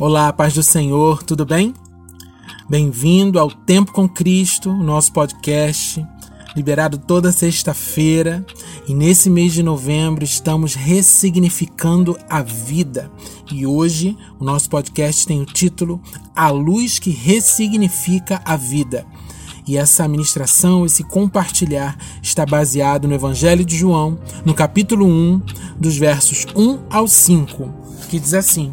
Olá, paz do Senhor, tudo bem? Bem-vindo ao Tempo com Cristo, nosso podcast, liberado toda sexta-feira. E nesse mês de novembro estamos ressignificando a vida. E hoje o nosso podcast tem o título A Luz que Ressignifica a Vida. E essa ministração, esse compartilhar, está baseado no Evangelho de João, no capítulo 1, dos versos 1 ao 5, que diz assim.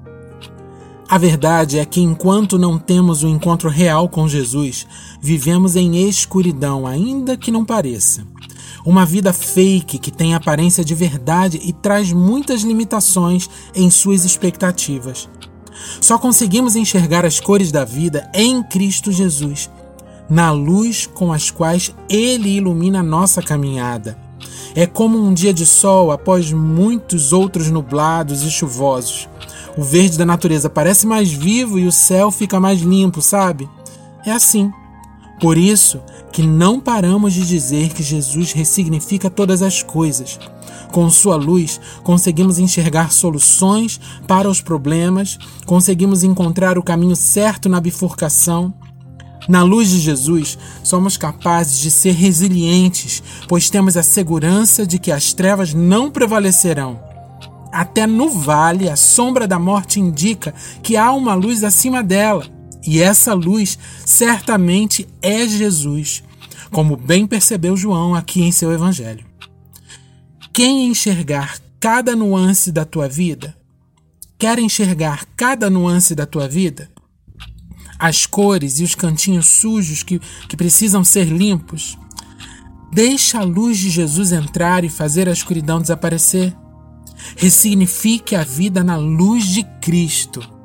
A verdade é que enquanto não temos o um encontro real com Jesus, vivemos em escuridão, ainda que não pareça. Uma vida fake que tem aparência de verdade e traz muitas limitações em suas expectativas. Só conseguimos enxergar as cores da vida em Cristo Jesus, na luz com as quais Ele ilumina nossa caminhada. É como um dia de sol após muitos outros nublados e chuvosos. O verde da natureza parece mais vivo e o céu fica mais limpo, sabe? É assim. Por isso que não paramos de dizer que Jesus ressignifica todas as coisas. Com sua luz, conseguimos enxergar soluções para os problemas, conseguimos encontrar o caminho certo na bifurcação. Na luz de Jesus, somos capazes de ser resilientes, pois temos a segurança de que as trevas não prevalecerão. Até no vale, a sombra da morte indica que há uma luz acima dela. E essa luz certamente é Jesus, como bem percebeu João aqui em seu evangelho. Quem enxergar cada nuance da tua vida, quer enxergar cada nuance da tua vida, as cores e os cantinhos sujos que, que precisam ser limpos, deixa a luz de Jesus entrar e fazer a escuridão desaparecer. Ressignifique a vida na luz de Cristo.